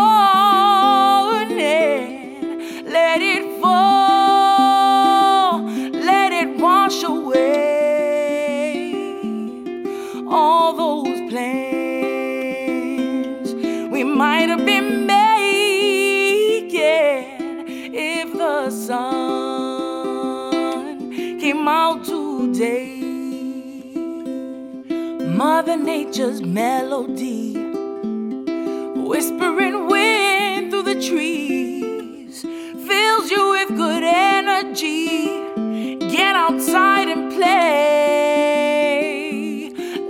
Let it Nature's melody, whispering wind through the trees, fills you with good energy. Get outside and play.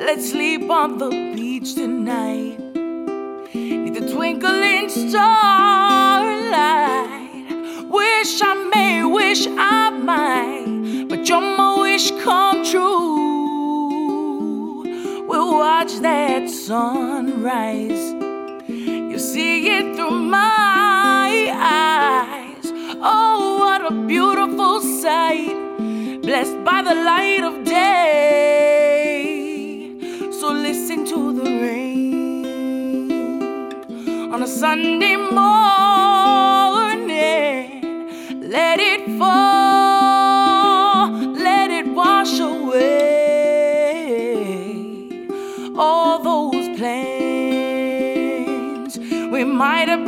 Let's sleep on the beach tonight. Need the twinkling starlight. Wish I may, wish I might, but you're my wish come true. That sunrise. You see it through my eyes. Oh, what a beautiful sight, blessed by the light of day. So listen to the rain on a Sunday morning. Let it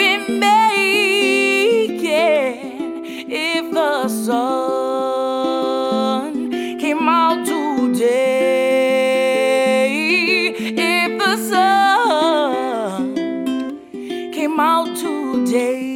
been making if the sun came out today. If the sun came out today.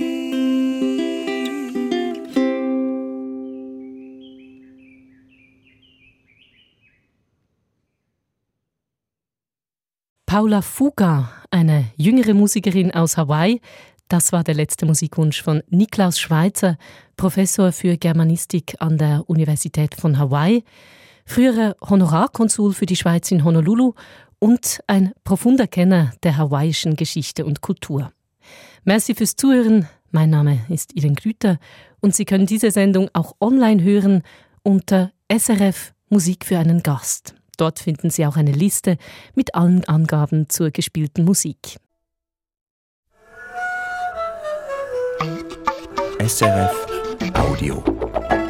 Paula Fuga, eine jüngere Musikerin aus Hawaii, das war der letzte Musikwunsch von Niklaus Schweitzer, Professor für Germanistik an der Universität von Hawaii, früherer Honorarkonsul für die Schweiz in Honolulu und ein profunder Kenner der hawaiischen Geschichte und Kultur. Merci fürs Zuhören. Mein Name ist Iren Grüter und Sie können diese Sendung auch online hören unter SRF Musik für einen Gast. Dort finden Sie auch eine Liste mit allen Angaben zur gespielten Musik. SRF Audio.